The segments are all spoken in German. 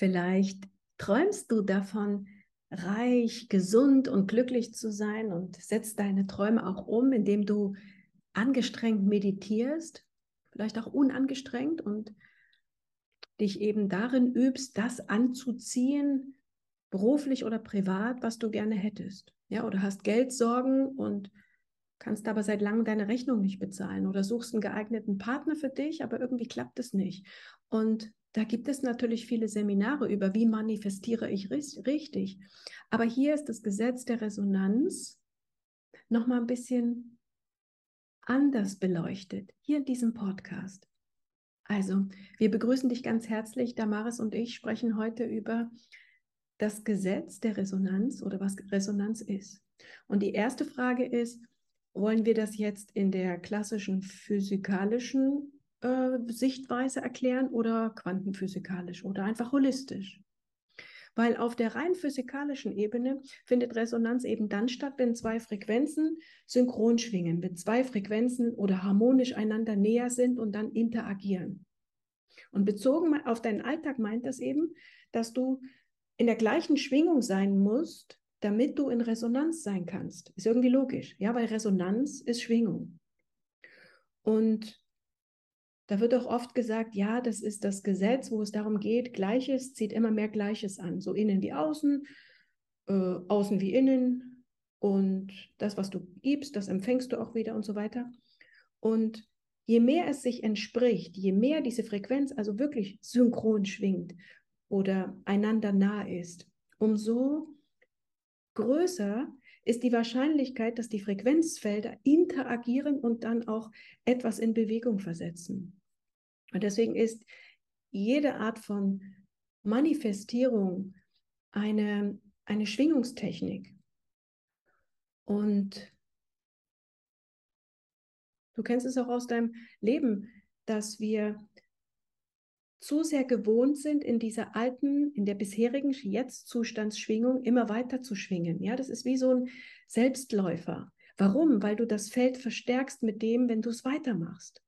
Vielleicht träumst du davon, reich, gesund und glücklich zu sein und setzt deine Träume auch um, indem du angestrengt meditierst, vielleicht auch unangestrengt und dich eben darin übst, das anzuziehen, beruflich oder privat, was du gerne hättest. Ja, oder hast Geldsorgen und kannst aber seit langem deine Rechnung nicht bezahlen oder suchst einen geeigneten Partner für dich, aber irgendwie klappt es nicht. Und da gibt es natürlich viele Seminare über, wie manifestiere ich richtig. Aber hier ist das Gesetz der Resonanz noch mal ein bisschen anders beleuchtet, hier in diesem Podcast. Also, wir begrüßen dich ganz herzlich. Damaris und ich sprechen heute über das Gesetz der Resonanz oder was Resonanz ist. Und die erste Frage ist, wollen wir das jetzt in der klassischen physikalischen äh, Sichtweise erklären oder quantenphysikalisch oder einfach holistisch? Weil auf der rein physikalischen Ebene findet Resonanz eben dann statt, wenn zwei Frequenzen synchron schwingen, wenn zwei Frequenzen oder harmonisch einander näher sind und dann interagieren. Und bezogen auf deinen Alltag meint das eben, dass du in der gleichen Schwingung sein musst, damit du in Resonanz sein kannst. Ist irgendwie logisch, ja, weil Resonanz ist Schwingung. Und da wird auch oft gesagt, ja, das ist das Gesetz, wo es darum geht, Gleiches zieht immer mehr Gleiches an, so innen wie außen, äh, außen wie innen. Und das, was du gibst, das empfängst du auch wieder und so weiter. Und je mehr es sich entspricht, je mehr diese Frequenz also wirklich synchron schwingt oder einander nah ist, umso größer ist die Wahrscheinlichkeit, dass die Frequenzfelder interagieren und dann auch etwas in Bewegung versetzen. Und deswegen ist jede Art von Manifestierung eine, eine Schwingungstechnik. Und du kennst es auch aus deinem Leben, dass wir zu sehr gewohnt sind, in dieser alten, in der bisherigen Jetzt-Zustandsschwingung immer weiter zu schwingen. Ja, das ist wie so ein Selbstläufer. Warum? Weil du das Feld verstärkst mit dem, wenn du es weitermachst.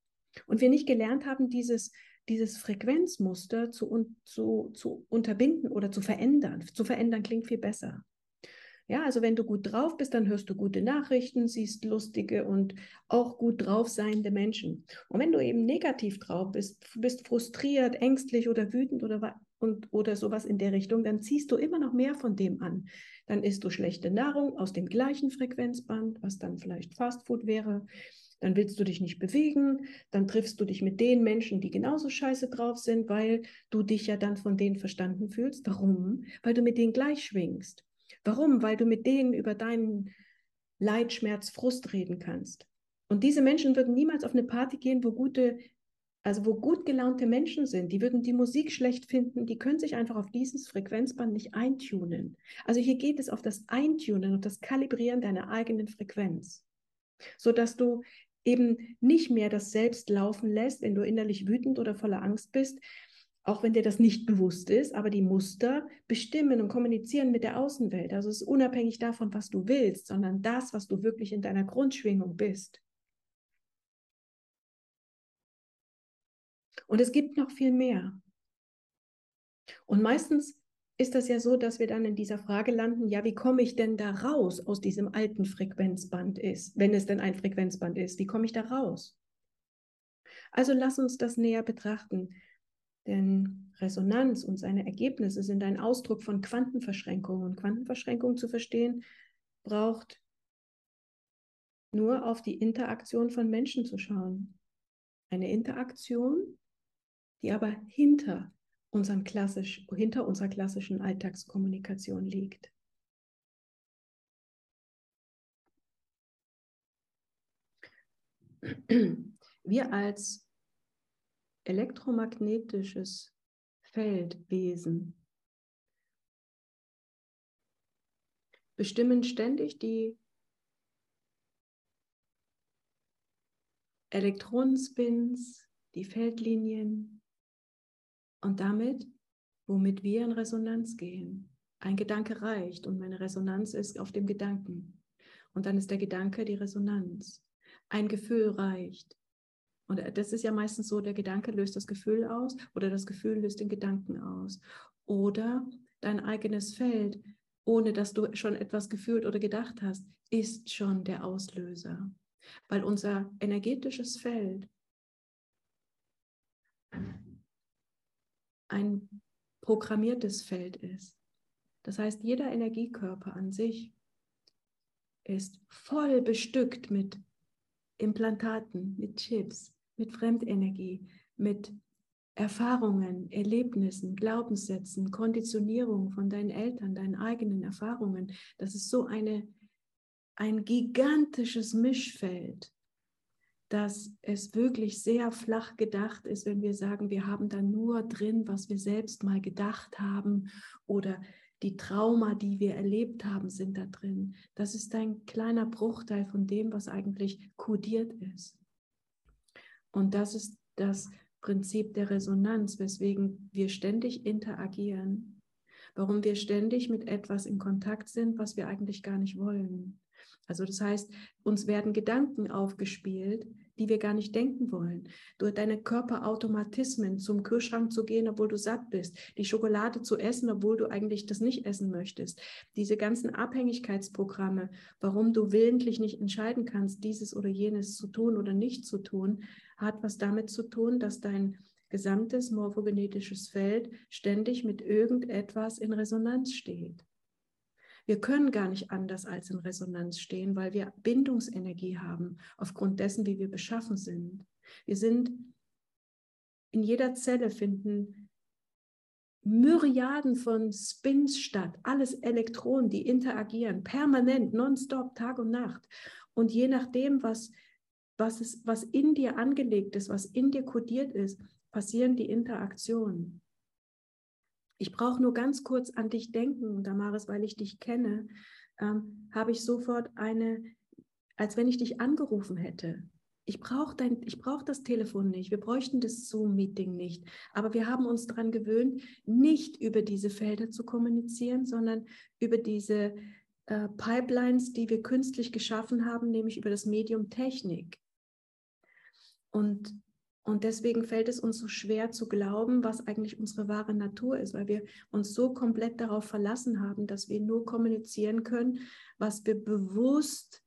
Und wir nicht gelernt haben, dieses, dieses Frequenzmuster zu, zu, zu unterbinden oder zu verändern. Zu verändern klingt viel besser. Ja, also wenn du gut drauf bist, dann hörst du gute Nachrichten, siehst lustige und auch gut drauf seiende Menschen. Und wenn du eben negativ drauf bist, bist frustriert, ängstlich oder wütend oder, und, oder sowas in der Richtung, dann ziehst du immer noch mehr von dem an. Dann isst du schlechte Nahrung aus dem gleichen Frequenzband, was dann vielleicht Fastfood wäre. Dann willst du dich nicht bewegen, dann triffst du dich mit den Menschen, die genauso scheiße drauf sind, weil du dich ja dann von denen verstanden fühlst. Warum? Weil du mit denen gleich schwingst. Warum? Weil du mit denen über deinen Leid, Schmerz, Frust reden kannst. Und diese Menschen würden niemals auf eine Party gehen, wo gute, also wo gut gelaunte Menschen sind. Die würden die Musik schlecht finden. Die können sich einfach auf dieses Frequenzband nicht eintunen. Also hier geht es auf das Eintunen und das Kalibrieren deiner eigenen Frequenz, sodass du eben nicht mehr das Selbst laufen lässt, wenn du innerlich wütend oder voller Angst bist, auch wenn dir das nicht bewusst ist, aber die Muster bestimmen und kommunizieren mit der Außenwelt. Also es ist unabhängig davon, was du willst, sondern das, was du wirklich in deiner Grundschwingung bist. Und es gibt noch viel mehr. Und meistens ist das ja so, dass wir dann in dieser Frage landen, ja, wie komme ich denn da raus aus diesem alten Frequenzband ist, wenn es denn ein Frequenzband ist, wie komme ich da raus? Also lass uns das näher betrachten. Denn Resonanz und seine Ergebnisse sind ein Ausdruck von Quantenverschränkung. Und Quantenverschränkung zu verstehen, braucht nur auf die Interaktion von Menschen zu schauen. Eine Interaktion, die aber hinter, unseren klassisch, hinter unserer klassischen Alltagskommunikation liegt. Wir als elektromagnetisches Feldwesen bestimmen ständig die Elektronenspins, die Feldlinien und damit, womit wir in Resonanz gehen. Ein Gedanke reicht und meine Resonanz ist auf dem Gedanken. Und dann ist der Gedanke die Resonanz. Ein Gefühl reicht Und das ist ja meistens so, der Gedanke löst das Gefühl aus oder das Gefühl löst den Gedanken aus. Oder dein eigenes Feld, ohne dass du schon etwas gefühlt oder gedacht hast, ist schon der Auslöser. Weil unser energetisches Feld ein programmiertes Feld ist. Das heißt, jeder Energiekörper an sich ist voll bestückt mit Implantaten, mit Chips, mit Fremdenergie, mit Erfahrungen, Erlebnissen, Glaubenssätzen, Konditionierung von deinen Eltern, deinen eigenen Erfahrungen. Das ist so eine, ein gigantisches Mischfeld, dass es wirklich sehr flach gedacht ist, wenn wir sagen, wir haben da nur drin, was wir selbst mal gedacht haben oder die Trauma, die wir erlebt haben, sind da drin. Das ist ein kleiner Bruchteil von dem, was eigentlich kodiert ist. Und das ist das Prinzip der Resonanz, weswegen wir ständig interagieren, warum wir ständig mit etwas in Kontakt sind, was wir eigentlich gar nicht wollen. Also das heißt, uns werden Gedanken aufgespielt, die wir gar nicht denken wollen. Durch deine Körperautomatismen zum Kühlschrank zu gehen, obwohl du satt bist, die Schokolade zu essen, obwohl du eigentlich das nicht essen möchtest. Diese ganzen Abhängigkeitsprogramme, warum du willentlich nicht entscheiden kannst, dieses oder jenes zu tun oder nicht zu tun, hat was damit zu tun, dass dein gesamtes morphogenetisches Feld ständig mit irgendetwas in Resonanz steht. Wir können gar nicht anders als in Resonanz stehen, weil wir Bindungsenergie haben, aufgrund dessen, wie wir beschaffen sind. Wir sind in jeder Zelle finden Myriaden von Spins statt, alles Elektronen, die interagieren, permanent, nonstop, Tag und Nacht. Und je nachdem, was, was, ist, was in dir angelegt ist, was in dir kodiert ist, passieren die Interaktionen. Ich brauche nur ganz kurz an dich denken, Damaris, weil ich dich kenne, ähm, habe ich sofort eine, als wenn ich dich angerufen hätte. Ich brauche brauch das Telefon nicht, wir bräuchten das Zoom-Meeting nicht. Aber wir haben uns daran gewöhnt, nicht über diese Felder zu kommunizieren, sondern über diese äh, Pipelines, die wir künstlich geschaffen haben, nämlich über das Medium Technik. Und und deswegen fällt es uns so schwer zu glauben, was eigentlich unsere wahre Natur ist, weil wir uns so komplett darauf verlassen haben, dass wir nur kommunizieren können, was wir bewusst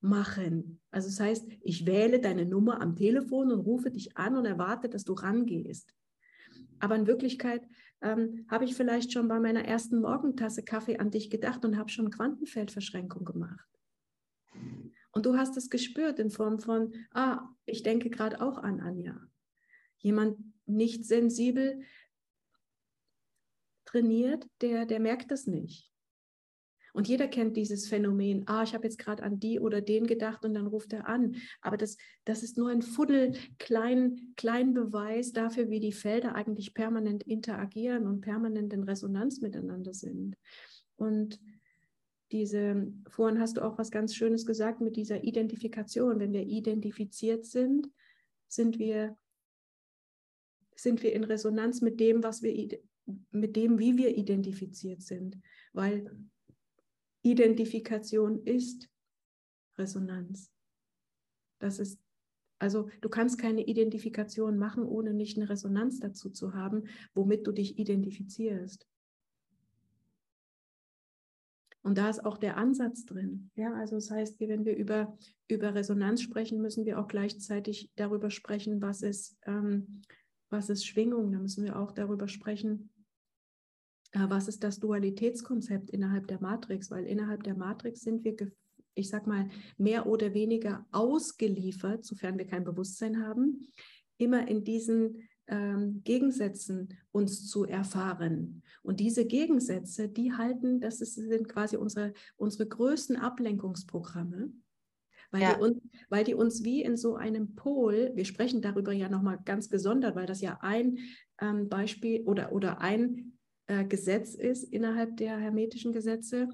machen. Also das heißt, ich wähle deine Nummer am Telefon und rufe dich an und erwarte, dass du rangehst. Aber in Wirklichkeit ähm, habe ich vielleicht schon bei meiner ersten Morgentasse Kaffee an dich gedacht und habe schon Quantenfeldverschränkung gemacht. Und du hast es gespürt in Form von, ah, ich denke gerade auch an Anja. Jemand nicht sensibel trainiert, der, der merkt das nicht. Und jeder kennt dieses Phänomen, ah, ich habe jetzt gerade an die oder den gedacht und dann ruft er an. Aber das, das ist nur ein Fuddel, klein, klein Beweis dafür, wie die Felder eigentlich permanent interagieren und permanent in Resonanz miteinander sind. Und diese, vorhin hast du auch was ganz Schönes gesagt mit dieser Identifikation. Wenn wir identifiziert sind, sind wir, sind wir in Resonanz mit dem, was wir, mit dem, wie wir identifiziert sind. Weil Identifikation ist Resonanz. Das ist, also du kannst keine Identifikation machen, ohne nicht eine Resonanz dazu zu haben, womit du dich identifizierst. Und da ist auch der Ansatz drin. Ja, also das heißt, wenn wir über, über Resonanz sprechen, müssen wir auch gleichzeitig darüber sprechen, was ist, ähm, was ist Schwingung. Da müssen wir auch darüber sprechen, äh, was ist das Dualitätskonzept innerhalb der Matrix, weil innerhalb der Matrix sind wir, ich sag mal, mehr oder weniger ausgeliefert, sofern wir kein Bewusstsein haben, immer in diesen ähm, Gegensätzen uns zu erfahren. Und diese Gegensätze, die halten, das ist, sind quasi unsere, unsere größten Ablenkungsprogramme, weil, ja. die uns, weil die uns wie in so einem Pol, wir sprechen darüber ja nochmal ganz gesondert, weil das ja ein ähm, Beispiel oder, oder ein äh, Gesetz ist innerhalb der hermetischen Gesetze,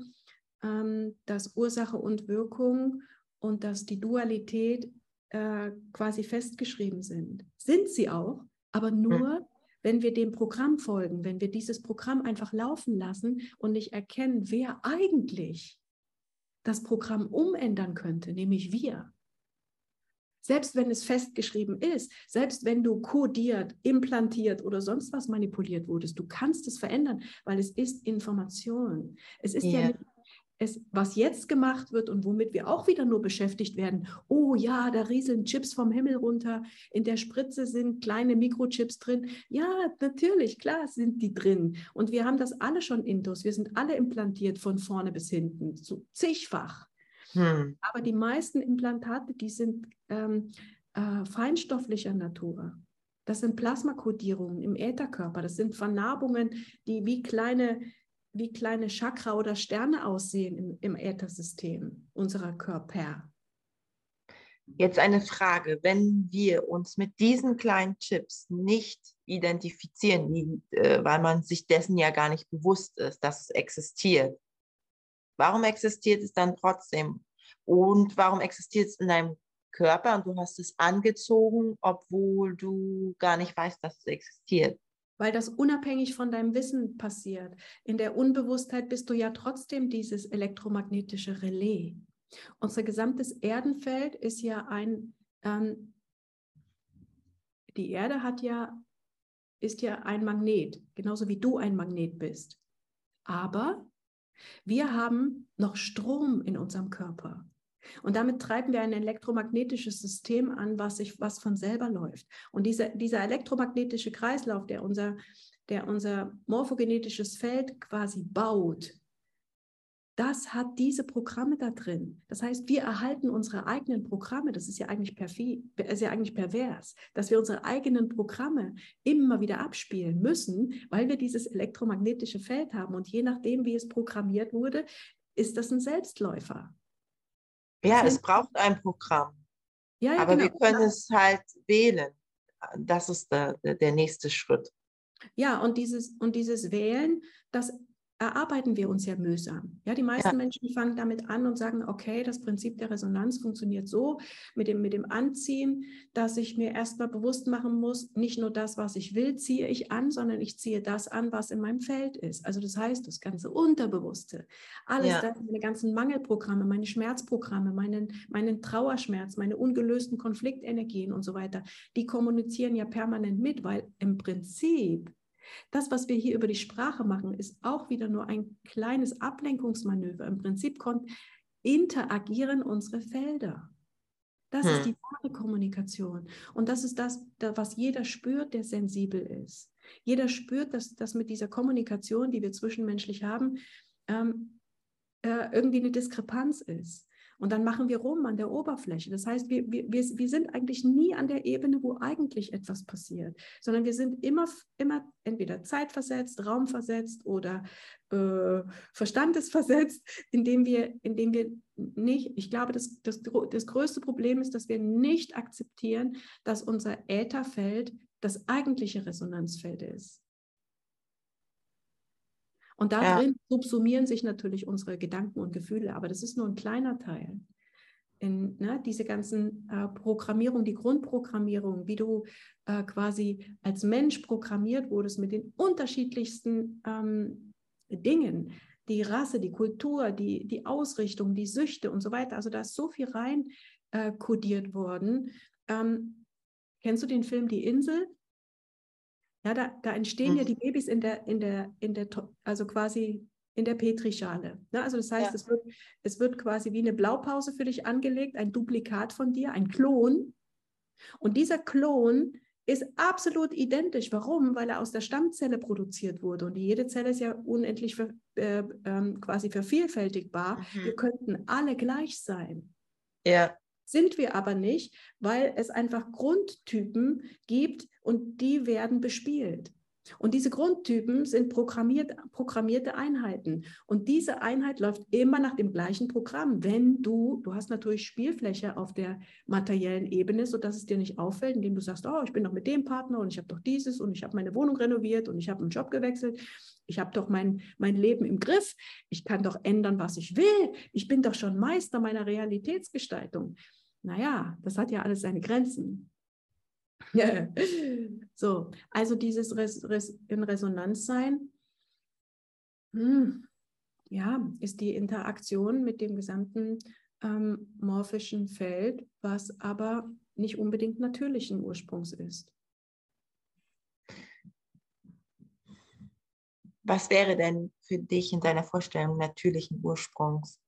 ähm, dass Ursache und Wirkung und dass die Dualität äh, quasi festgeschrieben sind. Sind sie auch, aber hm. nur, mhm. wenn wir dem Programm folgen, wenn wir dieses Programm einfach laufen lassen und nicht erkennen, wer eigentlich das Programm umändern könnte, nämlich wir. Selbst wenn es festgeschrieben ist, selbst wenn du kodiert, implantiert oder sonst was manipuliert wurdest, du kannst es verändern, weil es ist Information. Es ist yeah. ja nicht es, was jetzt gemacht wird und womit wir auch wieder nur beschäftigt werden. Oh ja, da rieseln Chips vom Himmel runter. In der Spritze sind kleine Mikrochips drin. Ja, natürlich, klar sind die drin. Und wir haben das alle schon intus. Wir sind alle implantiert von vorne bis hinten, so zigfach. Hm. Aber die meisten Implantate, die sind ähm, äh, feinstofflicher Natur. Das sind Plasmakodierungen im Ätherkörper. Das sind Vernarbungen, die wie kleine wie kleine Chakra oder Sterne aussehen im, im Äthersystem unserer Körper. Jetzt eine Frage, wenn wir uns mit diesen kleinen Chips nicht identifizieren, äh, weil man sich dessen ja gar nicht bewusst ist, dass es existiert, warum existiert es dann trotzdem? Und warum existiert es in deinem Körper und du hast es angezogen, obwohl du gar nicht weißt, dass es existiert? Weil das unabhängig von deinem Wissen passiert. In der Unbewusstheit bist du ja trotzdem dieses elektromagnetische Relais. Unser gesamtes Erdenfeld ist ja ein, ähm, die Erde hat ja, ist ja ein Magnet, genauso wie du ein Magnet bist. Aber wir haben noch Strom in unserem Körper. Und damit treiben wir ein elektromagnetisches System an, was, sich, was von selber läuft. Und dieser, dieser elektromagnetische Kreislauf, der unser, der unser morphogenetisches Feld quasi baut, das hat diese Programme da drin. Das heißt, wir erhalten unsere eigenen Programme. Das ist ja eigentlich perfid, ist ja eigentlich pervers, dass wir unsere eigenen Programme immer wieder abspielen müssen, weil wir dieses elektromagnetische Feld haben. Und je nachdem, wie es programmiert wurde, ist das ein Selbstläufer. Ja, es braucht ein Programm. Ja, ja, Aber genau. wir können es halt wählen. Das ist der, der nächste Schritt. Ja, und dieses, und dieses Wählen, das erarbeiten wir uns ja mühsam. Ja, die meisten ja. Menschen fangen damit an und sagen, okay, das Prinzip der Resonanz funktioniert so mit dem, mit dem Anziehen, dass ich mir erstmal bewusst machen muss, nicht nur das, was ich will, ziehe ich an, sondern ich ziehe das an, was in meinem Feld ist. Also das heißt, das ganze Unterbewusste, alles, ja. das, meine ganzen Mangelprogramme, meine Schmerzprogramme, meinen, meinen Trauerschmerz, meine ungelösten Konfliktenergien und so weiter, die kommunizieren ja permanent mit, weil im Prinzip das, was wir hier über die Sprache machen, ist auch wieder nur ein kleines Ablenkungsmanöver. Im Prinzip kommt, interagieren unsere Felder. Das hm. ist die wahre Kommunikation. Und das ist das, was jeder spürt, der sensibel ist. Jeder spürt, dass, dass mit dieser Kommunikation, die wir zwischenmenschlich haben, ähm, äh, irgendwie eine Diskrepanz ist. Und dann machen wir rum an der Oberfläche. Das heißt, wir, wir, wir sind eigentlich nie an der Ebene, wo eigentlich etwas passiert, sondern wir sind immer, immer entweder zeitversetzt, raumversetzt oder äh, verstandesversetzt, indem wir, indem wir nicht, ich glaube, das, das, das größte Problem ist, dass wir nicht akzeptieren, dass unser Ätherfeld das eigentliche Resonanzfeld ist. Und darin ja. subsumieren sich natürlich unsere Gedanken und Gefühle, aber das ist nur ein kleiner Teil. In, ne, diese ganzen äh, Programmierung, die Grundprogrammierung, wie du äh, quasi als Mensch programmiert wurdest mit den unterschiedlichsten ähm, Dingen, die Rasse, die Kultur, die, die Ausrichtung, die Süchte und so weiter. Also da ist so viel rein äh, kodiert worden. Ähm, kennst du den Film Die Insel? Ja, da, da entstehen mhm. ja die Babys in der, in der, in der, also quasi in der Petrischale. Ne? Also das heißt, ja. es, wird, es wird quasi wie eine Blaupause für dich angelegt, ein Duplikat von dir, ein Klon. Und dieser Klon ist absolut identisch. Warum? Weil er aus der Stammzelle produziert wurde. Und jede Zelle ist ja unendlich ver, äh, äh, quasi vervielfältigbar. Mhm. Wir könnten alle gleich sein. Ja. Sind wir aber nicht, weil es einfach Grundtypen gibt und die werden bespielt. Und diese Grundtypen sind programmiert, programmierte Einheiten. Und diese Einheit läuft immer nach dem gleichen Programm. Wenn du, du hast natürlich Spielfläche auf der materiellen Ebene, sodass es dir nicht auffällt, indem du sagst, oh, ich bin doch mit dem Partner und ich habe doch dieses und ich habe meine Wohnung renoviert und ich habe einen Job gewechselt. Ich habe doch mein, mein Leben im Griff. Ich kann doch ändern, was ich will. Ich bin doch schon Meister meiner Realitätsgestaltung naja, das hat ja alles seine Grenzen. so, also dieses Res Res in Resonanz sein, hm, ja, ist die Interaktion mit dem gesamten ähm, morphischen Feld, was aber nicht unbedingt natürlichen Ursprungs ist. Was wäre denn für dich in deiner Vorstellung natürlichen Ursprungs?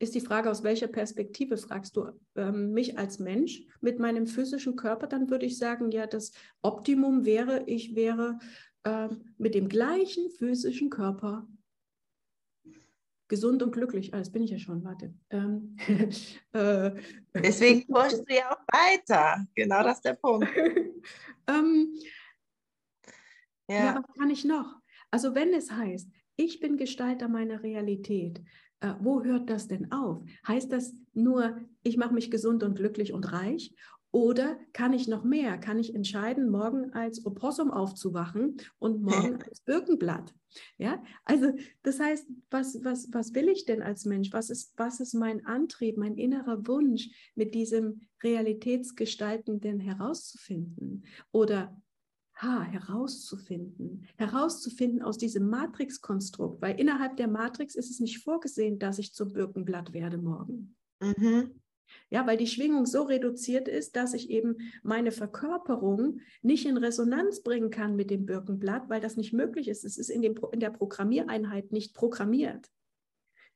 Ist die Frage, aus welcher Perspektive fragst du ähm, mich als Mensch mit meinem physischen Körper? Dann würde ich sagen, ja, das Optimum wäre, ich wäre äh, mit dem gleichen physischen Körper gesund und glücklich. Ah, das bin ich ja schon, warte. Ähm, äh, Deswegen forschst du ja auch weiter. Genau das ist der Punkt. ähm, ja. ja, was kann ich noch? Also wenn es heißt, ich bin Gestalter meiner Realität, äh, wo hört das denn auf? Heißt das nur, ich mache mich gesund und glücklich und reich? Oder kann ich noch mehr? Kann ich entscheiden, morgen als Opossum aufzuwachen und morgen als Birkenblatt? Ja, also das heißt, was, was, was will ich denn als Mensch? Was ist, was ist mein Antrieb, mein innerer Wunsch, mit diesem Realitätsgestaltenden herauszufinden? Oder ha, herauszufinden, herauszufinden aus diesem Matrix-Konstrukt, weil innerhalb der Matrix ist es nicht vorgesehen, dass ich zum Birkenblatt werde morgen. Mhm. Ja, weil die Schwingung so reduziert ist, dass ich eben meine Verkörperung nicht in Resonanz bringen kann mit dem Birkenblatt, weil das nicht möglich ist. Es ist in, dem, in der Programmiereinheit nicht programmiert.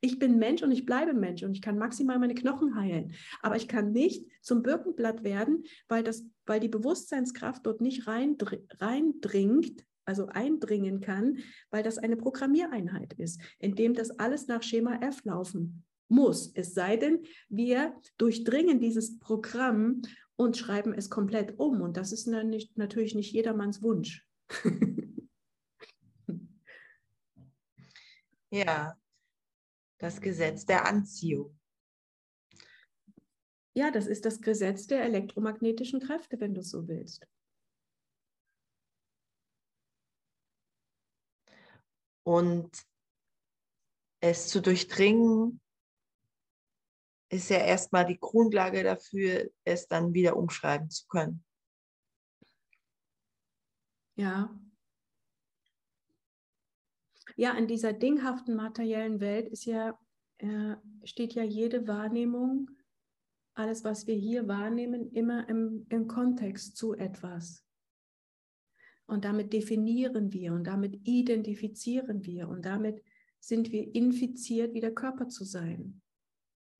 Ich bin Mensch und ich bleibe Mensch und ich kann maximal meine Knochen heilen. Aber ich kann nicht zum Birkenblatt werden, weil, das, weil die Bewusstseinskraft dort nicht reindringt, also eindringen kann, weil das eine Programmiereinheit ist, in dem das alles nach Schema F laufen muss. Es sei denn, wir durchdringen dieses Programm und schreiben es komplett um. Und das ist natürlich nicht jedermanns Wunsch. ja, das Gesetz der Anziehung. Ja, das ist das Gesetz der elektromagnetischen Kräfte, wenn du so willst. Und es zu durchdringen, ist ja erstmal die Grundlage dafür, es dann wieder umschreiben zu können. Ja, ja, in dieser dinghaften materiellen Welt ist ja, äh, steht ja jede Wahrnehmung, alles, was wir hier wahrnehmen, immer im, im Kontext zu etwas. Und damit definieren wir und damit identifizieren wir und damit sind wir infiziert, wie der Körper zu sein.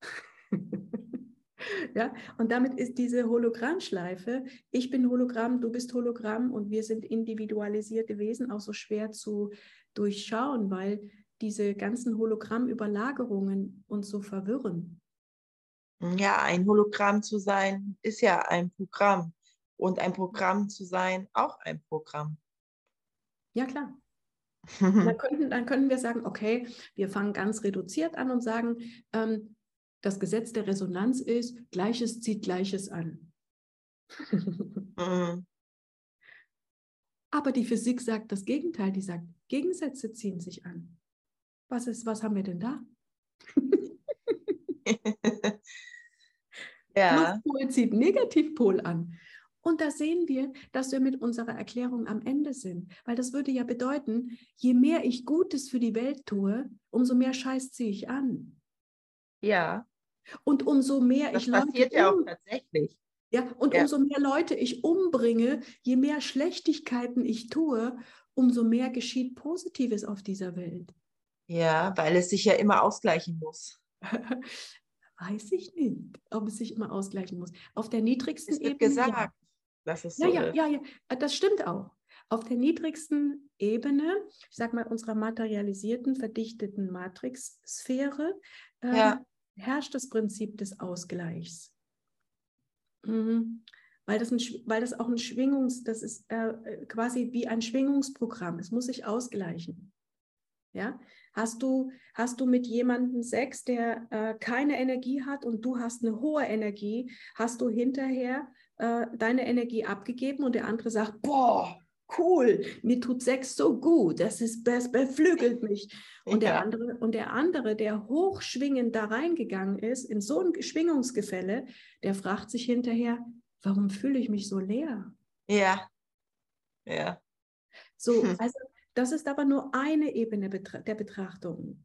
ja, und damit ist diese Hologrammschleife, ich bin Hologramm, du bist Hologramm und wir sind individualisierte Wesen auch so schwer zu durchschauen, weil diese ganzen Hologrammüberlagerungen uns so verwirren. Ja, ein Hologramm zu sein ist ja ein Programm und ein Programm zu sein auch ein Programm. Ja, klar. dann, könnten, dann könnten wir sagen, okay, wir fangen ganz reduziert an und sagen, ähm, das Gesetz der Resonanz ist, Gleiches zieht Gleiches an. mhm. Aber die Physik sagt das Gegenteil, die sagt, Gegensätze ziehen sich an. Was ist, was haben wir denn da? ja. Pluspol zieht Negativpol an. Und da sehen wir, dass wir mit unserer Erklärung am Ende sind. Weil das würde ja bedeuten, je mehr ich Gutes für die Welt tue, umso mehr Scheiß ziehe ich an. Ja. Und umso mehr das ich Leute. Das passiert ja auch tatsächlich. Ja, und ja. umso mehr Leute ich umbringe, je mehr Schlechtigkeiten ich tue, umso mehr geschieht Positives auf dieser Welt. Ja, weil es sich ja immer ausgleichen muss. Weiß ich nicht, ob es sich immer ausgleichen muss. Auf der niedrigsten es wird Ebene. gesagt, ja. dass es so ja, ja, ist. ja, ja, das stimmt auch. Auf der niedrigsten Ebene, ich sag mal, unserer materialisierten, verdichteten Matrix-Sphäre, äh, herrscht das Prinzip des Ausgleichs. Mhm. Weil das, ein, weil das auch ein Schwingungs, das ist äh, quasi wie ein Schwingungsprogramm. Es muss sich ausgleichen. Ja? Hast du, hast du mit jemandem Sex, der äh, keine Energie hat und du hast eine hohe Energie, hast du hinterher äh, deine Energie abgegeben und der andere sagt, boah, cool, mir tut Sex so gut, das, ist, das beflügelt mich. Und, ja. der andere, und der andere, der hochschwingend da reingegangen ist, in so ein Schwingungsgefälle, der fragt sich hinterher, warum fühle ich mich so leer? Ja, ja. So, hm. also das ist aber nur eine Ebene der Betrachtung.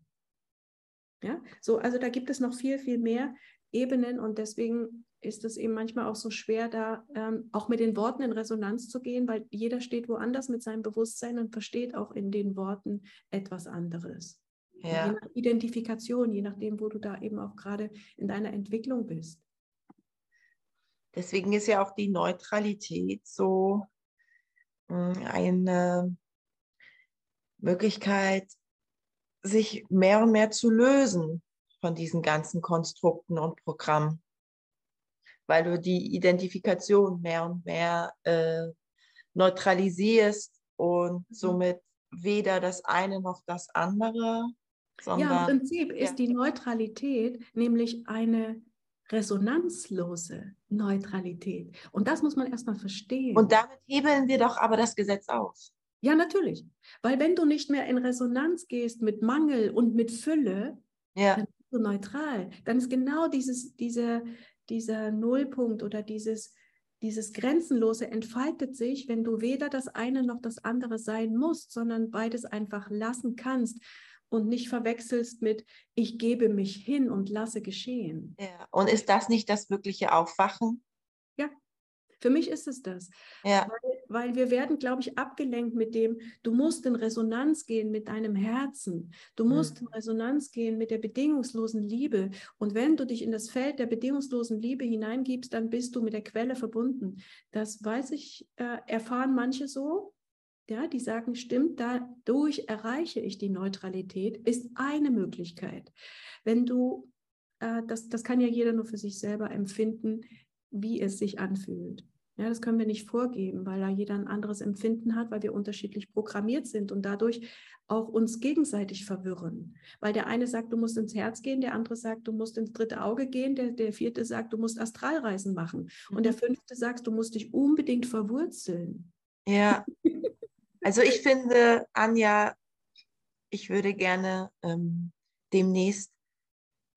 Ja, so, also da gibt es noch viel, viel mehr. Ebenen und deswegen ist es eben manchmal auch so schwer, da ähm, auch mit den Worten in Resonanz zu gehen, weil jeder steht woanders mit seinem Bewusstsein und versteht auch in den Worten etwas anderes. Ja. Je nach Identifikation, je nachdem, wo du da eben auch gerade in deiner Entwicklung bist. Deswegen ist ja auch die Neutralität so hm, eine Möglichkeit, sich mehr und mehr zu lösen von diesen ganzen Konstrukten und Programmen weil du die Identifikation mehr und mehr äh, neutralisierst und mhm. somit weder das eine noch das andere. Sondern, ja, im Prinzip ja. ist die Neutralität nämlich eine resonanzlose Neutralität. Und das muss man erstmal verstehen. Und damit hebeln wir doch aber das Gesetz aus. Ja, natürlich. Weil wenn du nicht mehr in Resonanz gehst mit Mangel und mit Fülle, ja. dann du neutral. Dann ist genau dieses, diese, dieser Nullpunkt oder dieses, dieses Grenzenlose entfaltet sich, wenn du weder das eine noch das andere sein musst, sondern beides einfach lassen kannst und nicht verwechselst mit, ich gebe mich hin und lasse geschehen. Ja. Und ist das nicht das wirkliche Aufwachen? Für mich ist es das. Ja. Weil, weil wir werden, glaube ich, abgelenkt mit dem, du musst in Resonanz gehen mit deinem Herzen. Du musst mhm. in Resonanz gehen mit der bedingungslosen Liebe. Und wenn du dich in das Feld der bedingungslosen Liebe hineingibst, dann bist du mit der Quelle verbunden. Das weiß ich, äh, erfahren manche so. Ja, die sagen, stimmt, dadurch erreiche ich die Neutralität, ist eine Möglichkeit. Wenn du, äh, das, das kann ja jeder nur für sich selber empfinden, wie es sich anfühlt. Ja, das können wir nicht vorgeben, weil da jeder ein anderes Empfinden hat, weil wir unterschiedlich programmiert sind und dadurch auch uns gegenseitig verwirren. Weil der eine sagt, du musst ins Herz gehen, der andere sagt, du musst ins dritte Auge gehen, der, der vierte sagt, du musst Astralreisen machen mhm. und der mhm. fünfte sagt, du musst dich unbedingt verwurzeln. Ja, also ich finde, Anja, ich würde gerne ähm, demnächst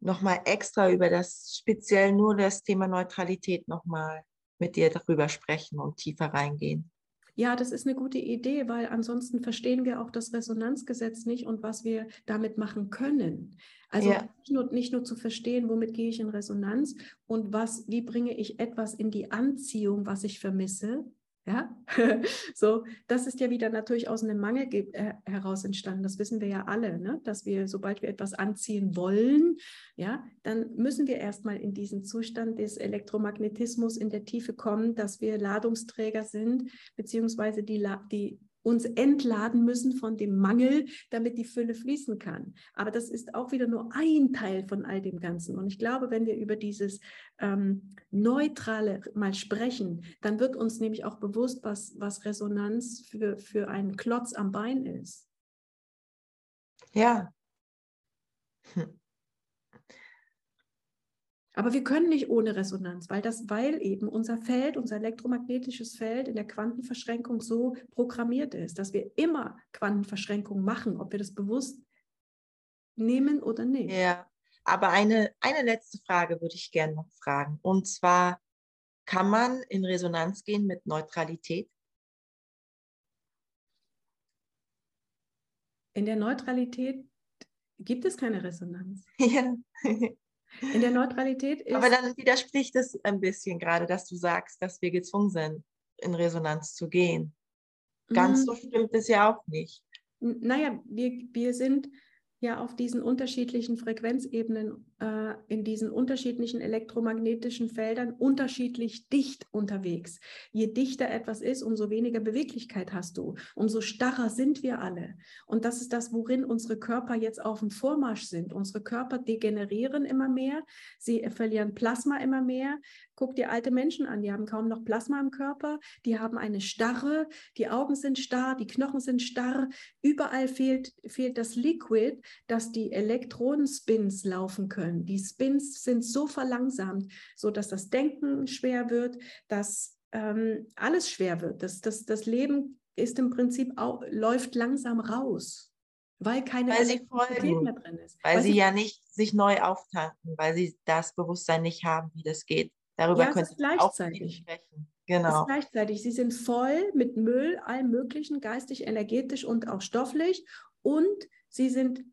nochmal extra über das speziell nur das Thema Neutralität nochmal mit dir darüber sprechen und tiefer reingehen. Ja, das ist eine gute Idee, weil ansonsten verstehen wir auch das Resonanzgesetz nicht und was wir damit machen können. Also ja. nicht, nur, nicht nur zu verstehen, womit gehe ich in Resonanz und was, wie bringe ich etwas in die Anziehung, was ich vermisse, ja, so, das ist ja wieder natürlich aus einem Mangel äh, heraus entstanden. Das wissen wir ja alle, ne? dass wir, sobald wir etwas anziehen wollen, ja, dann müssen wir erstmal in diesen Zustand des Elektromagnetismus in der Tiefe kommen, dass wir Ladungsträger sind, beziehungsweise die, die uns entladen müssen von dem Mangel, damit die Fülle fließen kann. Aber das ist auch wieder nur ein Teil von all dem Ganzen. Und ich glaube, wenn wir über dieses ähm, Neutrale mal sprechen, dann wird uns nämlich auch bewusst, was, was Resonanz für, für einen Klotz am Bein ist. Ja. Hm. Aber wir können nicht ohne Resonanz, weil das, weil eben unser Feld, unser elektromagnetisches Feld in der Quantenverschränkung so programmiert ist, dass wir immer Quantenverschränkung machen, ob wir das bewusst nehmen oder nicht. Ja, aber eine, eine letzte Frage würde ich gerne noch fragen. Und zwar, kann man in Resonanz gehen mit Neutralität? In der Neutralität gibt es keine Resonanz. Ja. In der Neutralität ist. Aber dann widerspricht es ein bisschen gerade, dass du sagst, dass wir gezwungen sind, in Resonanz zu gehen. Ganz mhm. so stimmt es ja auch nicht. Naja, wir, wir sind ja auf diesen unterschiedlichen Frequenzebenen, äh, in diesen unterschiedlichen elektromagnetischen Feldern unterschiedlich dicht unterwegs. Je dichter etwas ist, umso weniger Beweglichkeit hast du, umso starrer sind wir alle. Und das ist das, worin unsere Körper jetzt auf dem Vormarsch sind. Unsere Körper degenerieren immer mehr, sie verlieren Plasma immer mehr. Guck dir alte Menschen an, die haben kaum noch Plasma im Körper, die haben eine Starre, die Augen sind starr, die Knochen sind starr, überall fehlt, fehlt das Liquid, dass die Elektronenspins laufen können. Die Spins sind so verlangsamt, sodass das Denken schwer wird, dass ähm, alles schwer wird. Das, das, das Leben ist im Prinzip auch, läuft langsam raus weil keine weil sie folgen, mehr drin ist. Weil, weil sie, sie ja nicht sich neu auftanken, weil sie das Bewusstsein nicht haben, wie das geht. Darüber ja, könnte ich auch sprechen. Genau. Gleichzeitig. Sie sind voll mit Müll, allem Möglichen, geistig, energetisch und auch stofflich. Und sie sind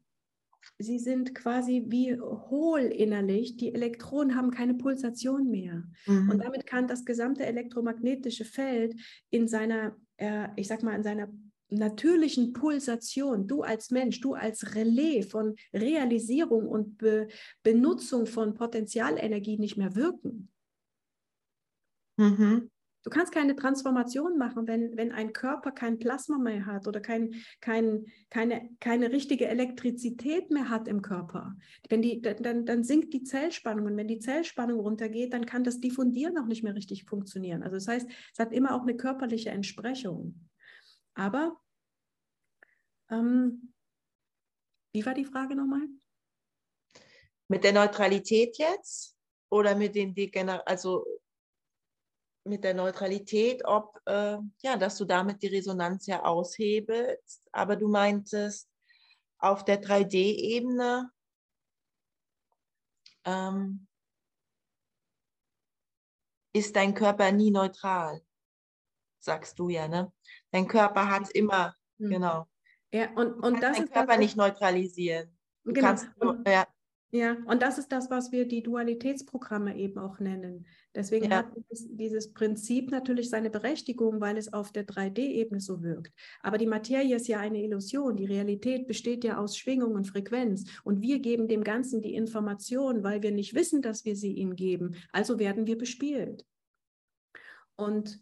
sie sind quasi wie hohl innerlich. Die Elektronen haben keine Pulsation mehr. Mhm. Und damit kann das gesamte elektromagnetische Feld in seiner, äh, ich sag mal, in seiner natürlichen Pulsation, du als Mensch, du als Relais von Realisierung und Be Benutzung von Potentialenergie nicht mehr wirken. Mhm. Du kannst keine Transformation machen, wenn, wenn ein Körper kein Plasma mehr hat oder kein, kein, keine, keine richtige Elektrizität mehr hat im Körper. Wenn die, dann, dann sinkt die Zellspannung und wenn die Zellspannung runtergeht, dann kann das Diffundieren auch nicht mehr richtig funktionieren. Also das heißt, es hat immer auch eine körperliche Entsprechung. Aber ähm, wie war die Frage nochmal? Mit der Neutralität jetzt oder mit den Degener also mit der Neutralität, ob äh, ja, dass du damit die Resonanz ja aushebelst, aber du meintest auf der 3D-Ebene ähm, ist dein Körper nie neutral, sagst du ja, ne? Dein Körper hat immer, mhm. genau. Ja, und, und das ist Körper nicht neutralisieren. Du genau. kannst nur, ja. Ja, und das ist das, was wir die Dualitätsprogramme eben auch nennen. Deswegen ja. hat dieses, Prinzip natürlich seine Berechtigung, weil es auf der 3D-Ebene so wirkt. Aber die Materie ist ja eine Illusion. Die Realität besteht ja aus Schwingung und Frequenz. Und wir geben dem Ganzen die Information, weil wir nicht wissen, dass wir sie ihm geben. Also werden wir bespielt. Und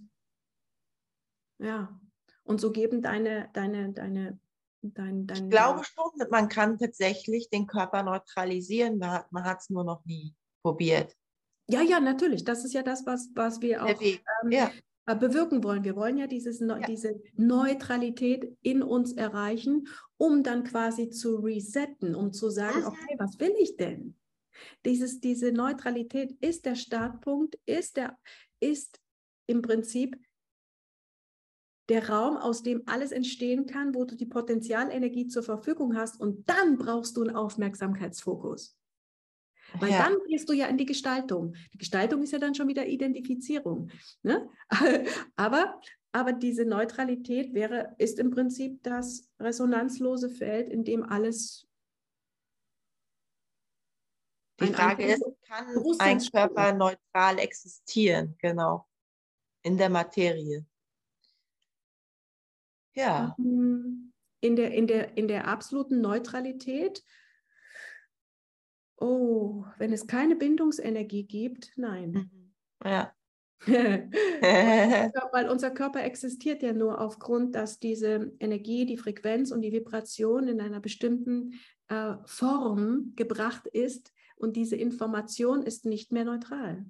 ja, und so geben deine, deine, deine Dein, dein, ich glaube schon, man kann tatsächlich den Körper neutralisieren. Man hat es nur noch nie probiert. Ja, ja, natürlich. Das ist ja das, was, was wir auch ähm, ja. Äh, bewirken wollen. Wir wollen ja, dieses, ja, diese Neutralität in uns erreichen, um dann quasi zu resetten, um zu sagen, mhm. okay, was will ich denn? Dieses, diese Neutralität ist der Startpunkt, ist, der, ist im Prinzip der Raum, aus dem alles entstehen kann, wo du die Potenzialenergie zur Verfügung hast. Und dann brauchst du einen Aufmerksamkeitsfokus. Weil ja. dann gehst du ja in die Gestaltung. Die Gestaltung ist ja dann schon wieder Identifizierung. Ne? aber, aber diese Neutralität wäre, ist im Prinzip das resonanzlose Feld, in dem alles. Die Frage ist, kann ein Körper neutral existieren? Genau. In der Materie. Ja. Ähm, in der, in der, in der absoluten Neutralität. Oh, wenn es keine Bindungsenergie gibt, nein. Mhm. Ja. Weil unser Körper existiert ja nur aufgrund, dass diese Energie, die Frequenz und die Vibration in einer bestimmten äh, Form gebracht ist und diese Information ist nicht mehr neutral.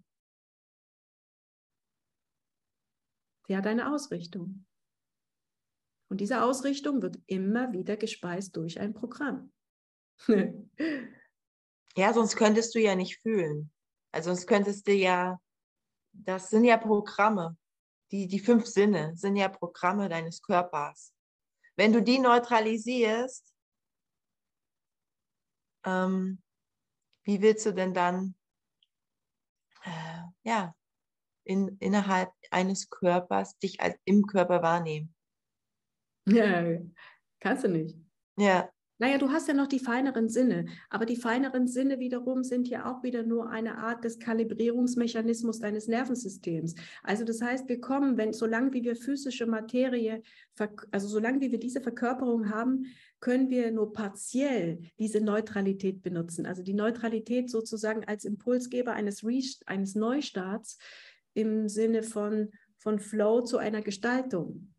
Sie hat eine Ausrichtung. Und diese Ausrichtung wird immer wieder gespeist durch ein Programm. ja, sonst könntest du ja nicht fühlen. Also sonst könntest du ja, das sind ja Programme. Die, die fünf Sinne sind ja Programme deines Körpers. Wenn du die neutralisierst, ähm, wie willst du denn dann äh, ja, in, innerhalb eines Körpers dich als im Körper wahrnehmen? Ja, kannst du nicht. Ja. Naja, du hast ja noch die feineren Sinne, aber die feineren Sinne wiederum sind ja auch wieder nur eine Art des Kalibrierungsmechanismus deines Nervensystems. Also das heißt, wir kommen, wenn solange wie wir physische Materie, also solange wie wir diese Verkörperung haben, können wir nur partiell diese Neutralität benutzen. Also die Neutralität sozusagen als Impulsgeber eines, Re eines Neustarts im Sinne von, von Flow zu einer Gestaltung.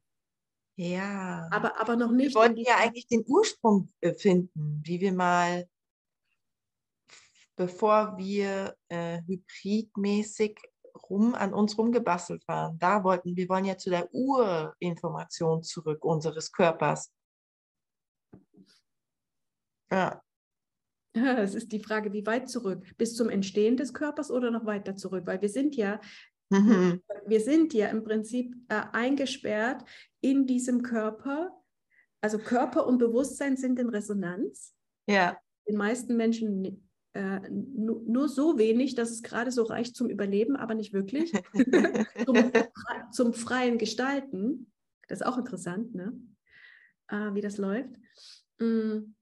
Ja. Aber, aber noch nicht. Wir wollten ja eigentlich den Ursprung äh, finden, wie wir mal, bevor wir äh, hybridmäßig rum an uns rumgebastelt waren. Da wollten wir wollen ja zu der Urinformation zurück unseres Körpers. Ja. Es ist die Frage, wie weit zurück? Bis zum Entstehen des Körpers oder noch weiter zurück? Weil wir sind ja Mhm. Wir sind ja im Prinzip äh, eingesperrt in diesem Körper. Also Körper und Bewusstsein sind in Resonanz. Ja. Den meisten Menschen äh, nur, nur, so wenig, dass es gerade so reicht zum Überleben, aber nicht wirklich. zum, zum, freien Gestalten. Das ist auch interessant, ne? Äh, wie das läuft. Mm.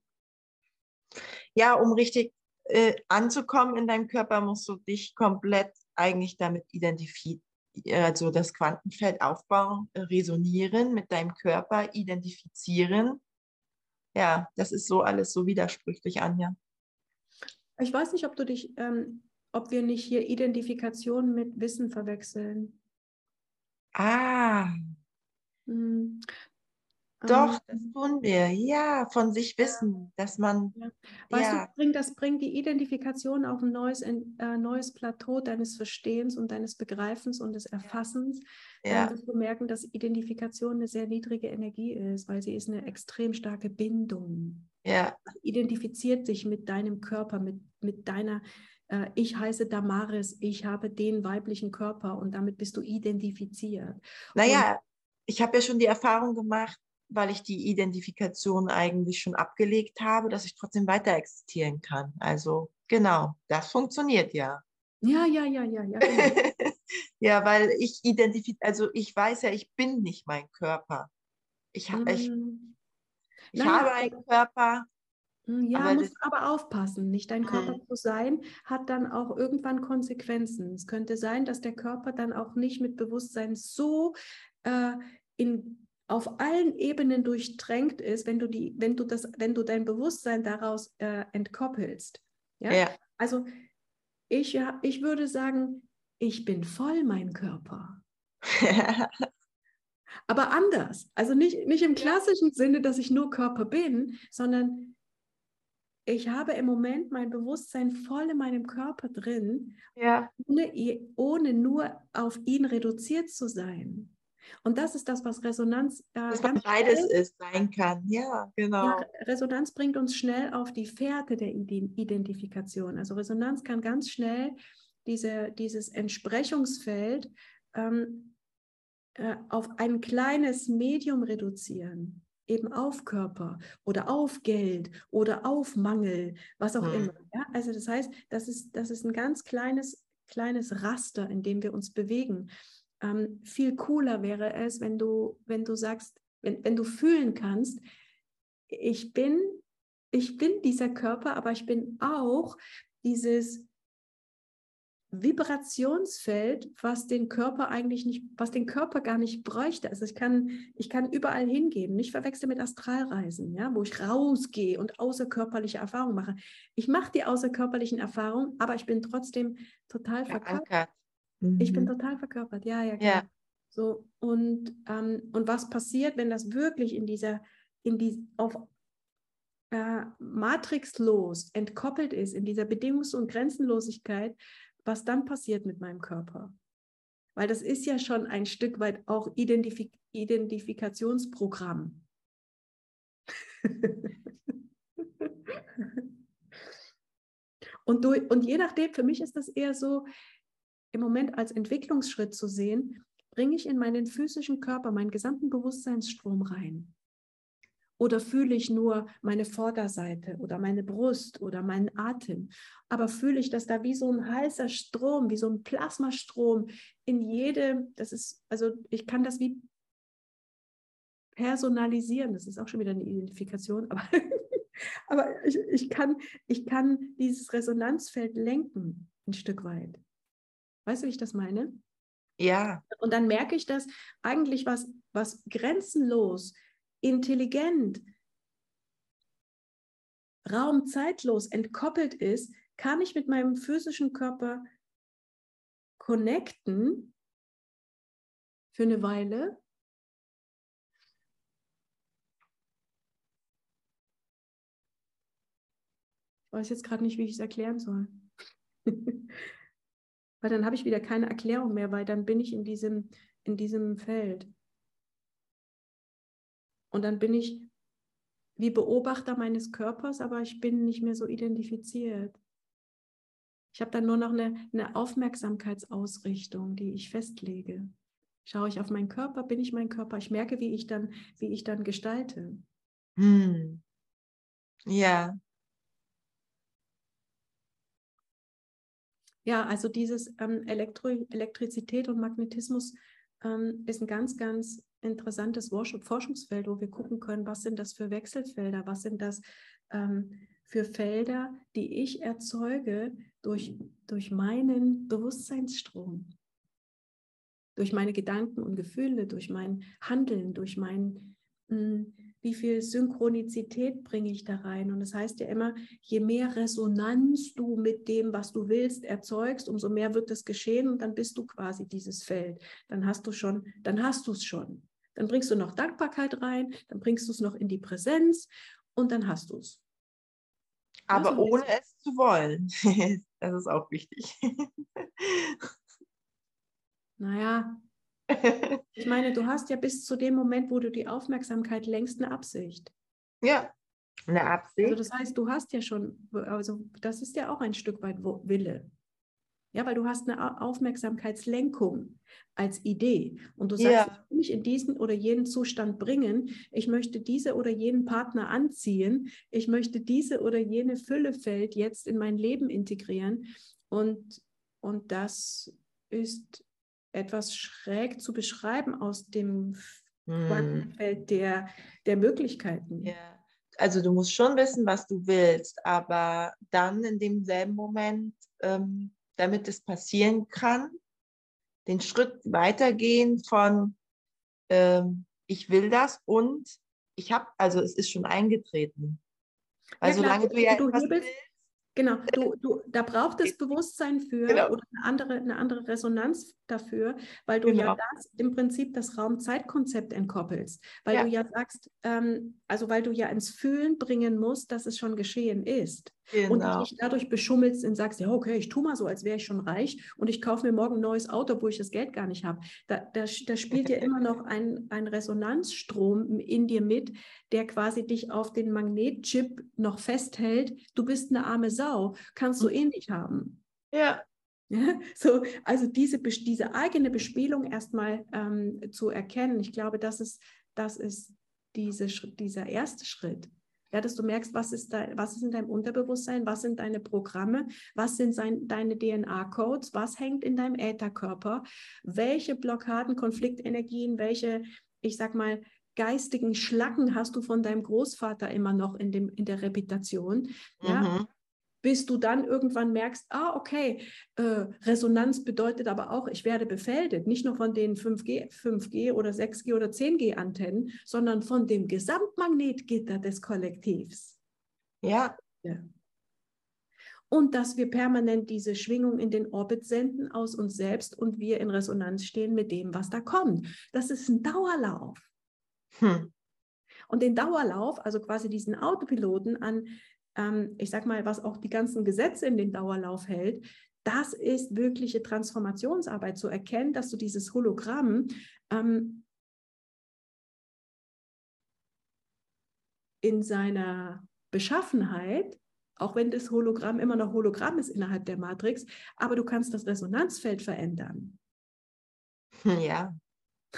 ja, um richtig äh, anzukommen in deinem Körper, musst du dich komplett eigentlich damit identifizieren, also das Quantenfeld aufbauen, resonieren mit deinem Körper, identifizieren. Ja, das ist so alles so widersprüchlich, Anja. Ich weiß nicht, ob du dich, ähm, ob wir nicht hier Identifikation mit Wissen verwechseln. Ah. Doch, das ähm. tun wir. Ja, von sich wissen, dass man. Ja. Weißt ja. du, das bringt die Identifikation auf ein neues, äh, neues Plateau deines Verstehens und deines Begreifens und des Erfassens. Ja. Dann wirst du merken, dass Identifikation eine sehr niedrige Energie ist, weil sie ist eine extrem starke Bindung. Ja. Identifiziert sich mit deinem Körper, mit, mit deiner äh, ich heiße Damaris, ich habe den weiblichen Körper und damit bist du identifiziert. Naja, und, ich habe ja schon die Erfahrung gemacht, weil ich die Identifikation eigentlich schon abgelegt habe, dass ich trotzdem weiter existieren kann. Also genau, das funktioniert ja. Ja, ja, ja, ja, ja. Genau. ja, weil ich identifiziere, also ich weiß ja, ich bin nicht mein Körper. Ich, mm. ich, ich naja, habe einen Körper. Hm, ja, aber musst aber aufpassen. Nicht dein Körper mm. zu sein, hat dann auch irgendwann Konsequenzen. Es könnte sein, dass der Körper dann auch nicht mit Bewusstsein so äh, in auf allen Ebenen durchtränkt ist, wenn du die, wenn du das, wenn du dein Bewusstsein daraus äh, entkoppelst. Ja? ja? Also ich, ja, ich würde sagen, ich bin voll mein Körper. Aber anders. Also nicht, nicht im klassischen Sinne, dass ich nur Körper bin, sondern ich habe im Moment mein Bewusstsein voll in meinem Körper drin, ja. ohne, ohne nur auf ihn reduziert zu sein. Und das ist das, was Resonanz äh, Dass man beides schnell, ist, sein kann. Ja, genau. Ja, Resonanz bringt uns schnell auf die Fährte der Identifikation. Also Resonanz kann ganz schnell diese, dieses Entsprechungsfeld ähm, äh, auf ein kleines Medium reduzieren eben auf Körper oder auf Geld oder auf Mangel, was auch hm. immer. Ja? Also das heißt, das ist, das ist ein ganz kleines, kleines Raster, in dem wir uns bewegen. Ähm, viel cooler wäre es, wenn du, wenn du sagst, wenn, wenn du fühlen kannst, ich bin, ich bin dieser Körper, aber ich bin auch dieses Vibrationsfeld, was den Körper eigentlich nicht, was den Körper gar nicht bräuchte. Also ich kann, ich kann überall hingehen, nicht verwechseln mit Astralreisen, ja, wo ich rausgehe und außerkörperliche Erfahrungen mache. Ich mache die außerkörperlichen Erfahrungen, aber ich bin trotzdem total verkörpert. Mhm. Ich bin mhm. total verkörpert, ja, ja, klar. ja. So, und, ähm, und was passiert, wenn das wirklich in dieser, in die, auf äh, matrixlos entkoppelt ist, in dieser Bedingungs- und Grenzenlosigkeit, was dann passiert mit meinem Körper? Weil das ist ja schon ein Stück weit auch Identifik Identifikationsprogramm. und, du, und je nachdem, für mich ist das eher so, im Moment als Entwicklungsschritt zu sehen, bringe ich in meinen physischen Körper meinen gesamten Bewusstseinsstrom rein. Oder fühle ich nur meine Vorderseite oder meine Brust oder meinen Atem? Aber fühle ich, dass da wie so ein heißer Strom, wie so ein Plasmastrom in jedem, das ist, also ich kann das wie personalisieren, das ist auch schon wieder eine Identifikation, aber, aber ich, ich, kann, ich kann dieses Resonanzfeld lenken, ein Stück weit. Weißt du, wie ich das meine? Ja. Und dann merke ich, dass eigentlich was, was grenzenlos, intelligent, raumzeitlos entkoppelt ist, kann ich mit meinem physischen Körper connecten für eine Weile. Ich weiß jetzt gerade nicht, wie ich es erklären soll. weil dann habe ich wieder keine Erklärung mehr, weil dann bin ich in diesem, in diesem Feld. Und dann bin ich wie Beobachter meines Körpers, aber ich bin nicht mehr so identifiziert. Ich habe dann nur noch eine, eine Aufmerksamkeitsausrichtung, die ich festlege. Schaue ich auf meinen Körper, bin ich mein Körper, ich merke, wie ich dann, wie ich dann gestalte. Hm. Ja, Ja, also dieses ähm, Elektro Elektrizität und Magnetismus ähm, ist ein ganz, ganz interessantes Forschungsfeld, wo wir gucken können, was sind das für Wechselfelder, was sind das ähm, für Felder, die ich erzeuge durch, durch meinen Bewusstseinsstrom, durch meine Gedanken und Gefühle, durch mein Handeln, durch mein, mh, hm, wie viel Synchronizität bringe ich da rein. Und das heißt ja immer, je mehr Resonanz du mit dem, was du willst, erzeugst, umso mehr wird das geschehen und dann bist du quasi dieses Feld. Dann hast du schon, dann hast du es schon. Dann bringst du noch Dankbarkeit rein, dann bringst du es noch in die Präsenz und dann hast du es. Aber also, ohne es zu wollen. das ist auch wichtig. naja, ich meine, du hast ja bis zu dem Moment, wo du die Aufmerksamkeit längst eine Absicht. Ja, eine Absicht. Also das heißt, du hast ja schon, also das ist ja auch ein Stück weit Wille. Ja, weil du hast eine Aufmerksamkeitslenkung als Idee und du sagst, ja. ich will mich in diesen oder jenen Zustand bringen, ich möchte diese oder jenen Partner anziehen, ich möchte diese oder jene Füllefeld jetzt in mein Leben integrieren und, und das ist etwas schräg zu beschreiben aus dem hm. Feld der, der Möglichkeiten. Ja. Also du musst schon wissen, was du willst, aber dann in demselben Moment ähm, damit es passieren kann, den Schritt weitergehen von ähm, ich will das und ich habe, also es ist schon eingetreten. Weil ja, solange du ja du willst, Genau, du, du, da braucht es Bewusstsein für genau. oder eine andere, eine andere Resonanz dafür, weil du genau. ja das im Prinzip das Raum-Zeit-Konzept entkoppelst. Weil ja. du ja sagst, ähm, also weil du ja ins Fühlen bringen musst, dass es schon geschehen ist. Genau. Und dich dadurch beschummelst und sagst, ja, okay, ich tue mal so, als wäre ich schon reich und ich kaufe mir morgen ein neues Auto, wo ich das Geld gar nicht habe. Da, da, da spielt ja immer noch ein, ein Resonanzstrom in dir mit, der quasi dich auf den Magnetchip noch festhält. Du bist eine arme Sau, kannst du eh nicht haben. Ja. ja so, also diese, diese eigene Bespielung erstmal ähm, zu erkennen, ich glaube, das ist, das ist diese, dieser erste Schritt. Ja, dass du merkst, was ist, da, was ist in deinem Unterbewusstsein, was sind deine Programme, was sind sein, deine DNA-Codes, was hängt in deinem Ätherkörper, welche Blockaden, Konfliktenergien, welche, ich sag mal, geistigen Schlacken hast du von deinem Großvater immer noch in, dem, in der Reputation. Ja? Mhm bis du dann irgendwann merkst, ah, okay, äh, Resonanz bedeutet aber auch, ich werde befeldet, nicht nur von den 5G, 5G oder 6G oder 10G-Antennen, sondern von dem Gesamtmagnetgitter des Kollektivs. Ja. ja. Und dass wir permanent diese Schwingung in den Orbit senden aus uns selbst und wir in Resonanz stehen mit dem, was da kommt. Das ist ein Dauerlauf. Hm. Und den Dauerlauf, also quasi diesen Autopiloten an ähm, ich sag mal, was auch die ganzen Gesetze in den Dauerlauf hält, das ist wirkliche Transformationsarbeit, zu erkennen, dass du dieses Hologramm ähm, in seiner Beschaffenheit, auch wenn das Hologramm immer noch Hologramm ist innerhalb der Matrix, aber du kannst das Resonanzfeld verändern. Ja,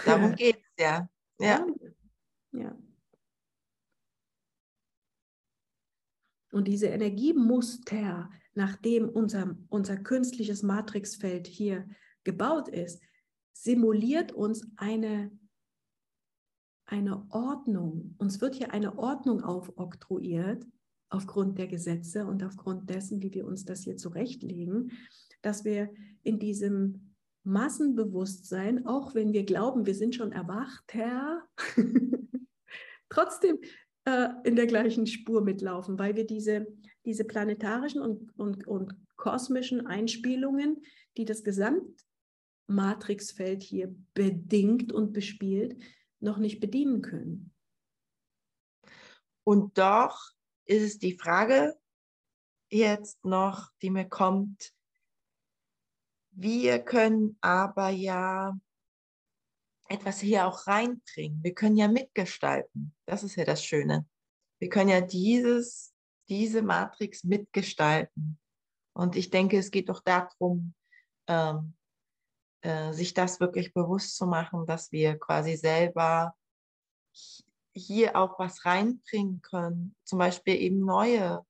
darum geht es ja. Ja. ja. Und diese Energiemuster, nachdem unser, unser künstliches Matrixfeld hier gebaut ist, simuliert uns eine, eine Ordnung. Uns wird hier eine Ordnung aufoktroyiert aufgrund der Gesetze und aufgrund dessen, wie wir uns das hier zurechtlegen, dass wir in diesem Massenbewusstsein, auch wenn wir glauben, wir sind schon erwacht, Herr, trotzdem äh, in der gleichen Spur mitlaufen, weil wir diese, diese planetarischen und, und, und kosmischen Einspielungen, die das Gesamtmatrixfeld hier bedingt und bespielt, noch nicht bedienen können. Und doch ist es die Frage jetzt noch, die mir kommt, wir können aber ja etwas hier auch reinbringen. Wir können ja mitgestalten. Das ist ja das Schöne. Wir können ja dieses, diese Matrix mitgestalten. Und ich denke, es geht doch darum, ähm, äh, sich das wirklich bewusst zu machen, dass wir quasi selber hier auch was reinbringen können. Zum Beispiel eben neue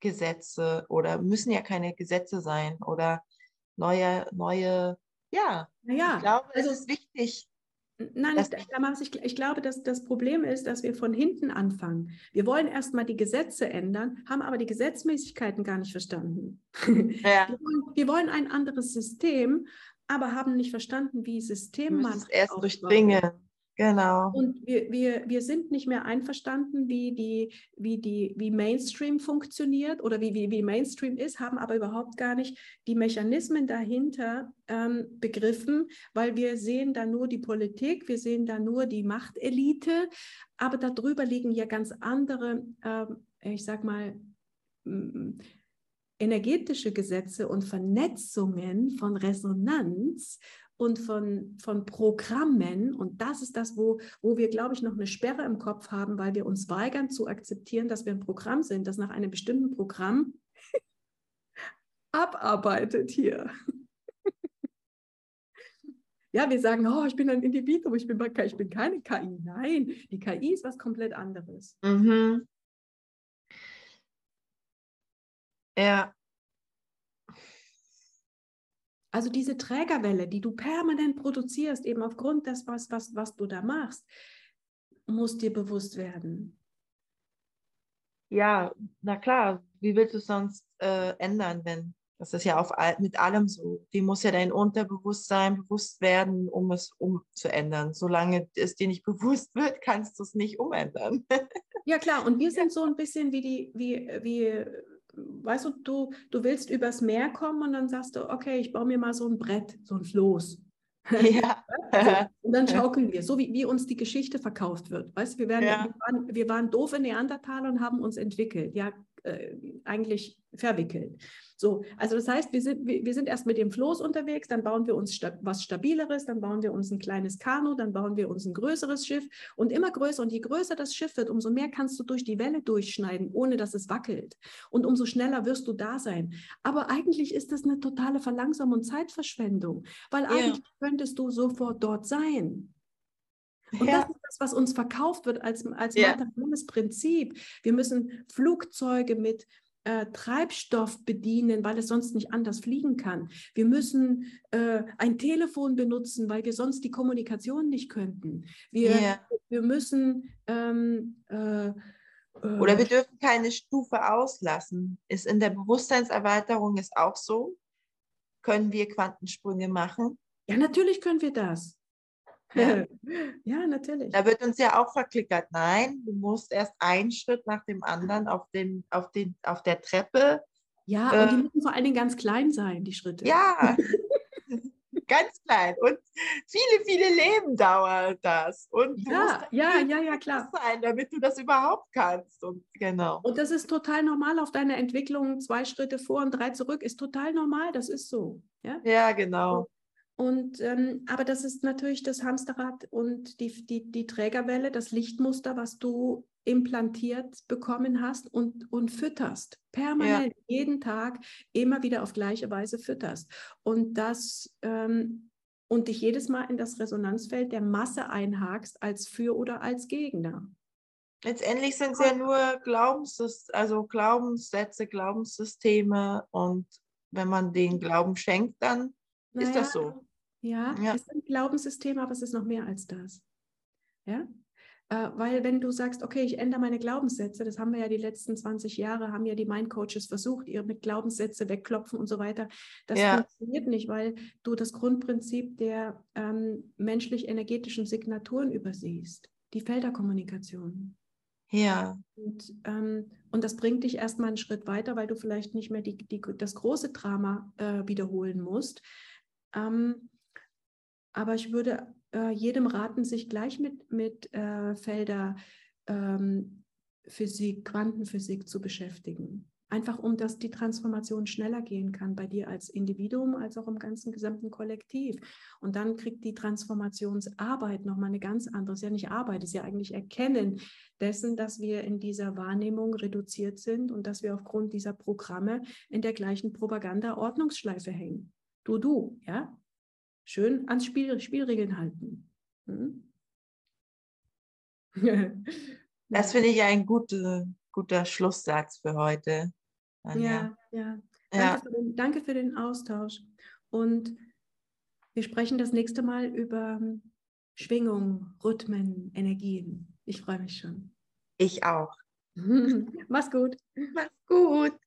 Gesetze oder müssen ja keine Gesetze sein oder neue, neue ja, ja, ich glaube, also, es ist wichtig. Nein, das, ich, ich glaube, dass das Problem ist, dass wir von hinten anfangen. Wir wollen erstmal die Gesetze ändern, haben aber die Gesetzmäßigkeiten gar nicht verstanden. Ja. Wir, wollen, wir, wollen, ein anderes System, aber haben nicht verstanden, wie System man. erst durchdringen. Genau. Und wir, wir, wir sind nicht mehr einverstanden, wie, die, wie, die, wie Mainstream funktioniert oder wie, wie, wie Mainstream ist, haben aber überhaupt gar nicht die Mechanismen dahinter ähm, begriffen, weil wir sehen da nur die Politik, wir sehen da nur die Machtelite, aber darüber liegen ja ganz andere, ähm, ich sag mal, energetische Gesetze und Vernetzungen von Resonanz und von, von Programmen. Und das ist das, wo, wo wir, glaube ich, noch eine Sperre im Kopf haben, weil wir uns weigern zu akzeptieren, dass wir ein Programm sind, das nach einem bestimmten Programm abarbeitet hier. Ja, wir sagen, oh, ich bin ein Individuum, ich bin, ich bin keine KI. Nein, die KI ist was komplett anderes. Mhm. Ja, also diese Trägerwelle, die du permanent produzierst, eben aufgrund des, was, was, was du da machst, muss dir bewusst werden. Ja, na klar, wie willst du es sonst äh, ändern, wenn das ist ja auf, mit allem so. Die muss ja dein Unterbewusstsein bewusst werden, um es umzuändern. Solange es dir nicht bewusst wird, kannst du es nicht umändern. ja, klar. Und wir sind so ein bisschen wie die, wie, wie weißt du, du, du willst übers Meer kommen und dann sagst du, okay, ich baue mir mal so ein Brett, so ein Floß. Ja. so, und dann schaukeln wir, so wie, wie uns die Geschichte verkauft wird. Weißt wir, werden, ja. wir, waren, wir waren doofe Neandertaler und haben uns entwickelt. Ja, äh, eigentlich verwickelt. So, also das heißt, wir sind, wir, wir sind erst mit dem Floß unterwegs, dann bauen wir uns sta was Stabileres, dann bauen wir uns ein kleines Kanu, dann bauen wir uns ein größeres Schiff und immer größer. Und je größer das Schiff wird, umso mehr kannst du durch die Welle durchschneiden, ohne dass es wackelt. Und umso schneller wirst du da sein. Aber eigentlich ist das eine totale Verlangsamung und Zeitverschwendung, weil ja. eigentlich könntest du sofort dort sein. Und ja. das ist das, was uns verkauft wird als, als ja. Prinzip. Wir müssen Flugzeuge mit äh, Treibstoff bedienen, weil es sonst nicht anders fliegen kann. Wir müssen äh, ein Telefon benutzen, weil wir sonst die Kommunikation nicht könnten. Wir, ja. wir müssen ähm, äh, äh oder wir dürfen keine Stufe auslassen. Ist in der Bewusstseinserweiterung ist auch so. Können wir Quantensprünge machen? Ja, natürlich können wir das. Ja. ja, natürlich. Da wird uns ja auch verklickert. Nein, du musst erst einen Schritt nach dem anderen auf, den, auf, den, auf der Treppe. Ja, äh, und die äh, müssen vor allen Dingen ganz klein sein, die Schritte. Ja, ganz klein. Und viele, viele Leben dauert das. Und ja, ja, ja, ja, klar. Sein, damit du das überhaupt kannst. Und genau. Und das ist total normal auf deiner Entwicklung. Zwei Schritte vor und drei zurück ist total normal. Das ist so. Ja, ja genau. Und, ähm, aber das ist natürlich das Hamsterrad und die, die, die Trägerwelle, das Lichtmuster, was du implantiert bekommen hast und, und fütterst. Permanent, ja. jeden Tag, immer wieder auf gleiche Weise fütterst. Und das ähm, und dich jedes Mal in das Resonanzfeld der Masse einhakst als für oder als Gegner. Letztendlich sind es ja nur Glaubenssys also Glaubenssätze, Glaubenssysteme und wenn man den Glauben schenkt, dann naja, ist das so. Ja, ja. es ist ein Glaubenssystem, aber es ist noch mehr als das. Ja, äh, weil wenn du sagst, okay, ich ändere meine Glaubenssätze, das haben wir ja die letzten 20 Jahre, haben ja die Mind-Coaches versucht, ihr mit Glaubenssätze wegklopfen und so weiter. Das ja. funktioniert nicht, weil du das Grundprinzip der ähm, menschlich-energetischen Signaturen übersiehst, die Felderkommunikation. Ja. Und, ähm, und das bringt dich erstmal einen Schritt weiter, weil du vielleicht nicht mehr die, die, das große Drama äh, wiederholen musst. Ähm, aber ich würde äh, jedem raten, sich gleich mit, mit äh, Felder ähm, Physik, Quantenphysik zu beschäftigen. Einfach um dass die Transformation schneller gehen kann bei dir als Individuum, als auch im ganzen gesamten Kollektiv. Und dann kriegt die Transformationsarbeit nochmal eine ganz andere, ist ja nicht Arbeit, ist ja eigentlich Erkennen dessen, dass wir in dieser Wahrnehmung reduziert sind und dass wir aufgrund dieser Programme in der gleichen Propaganda-Ordnungsschleife hängen. Du, du, ja, schön ans Spiel, Spielregeln halten. Hm? das finde ich ein guter, guter Schlusssatz für heute. Anja. Ja, ja. Danke, ja. Für den, danke für den Austausch. Und wir sprechen das nächste Mal über Schwingungen, Rhythmen, Energien. Ich freue mich schon. Ich auch. Mach's gut. Mach's gut.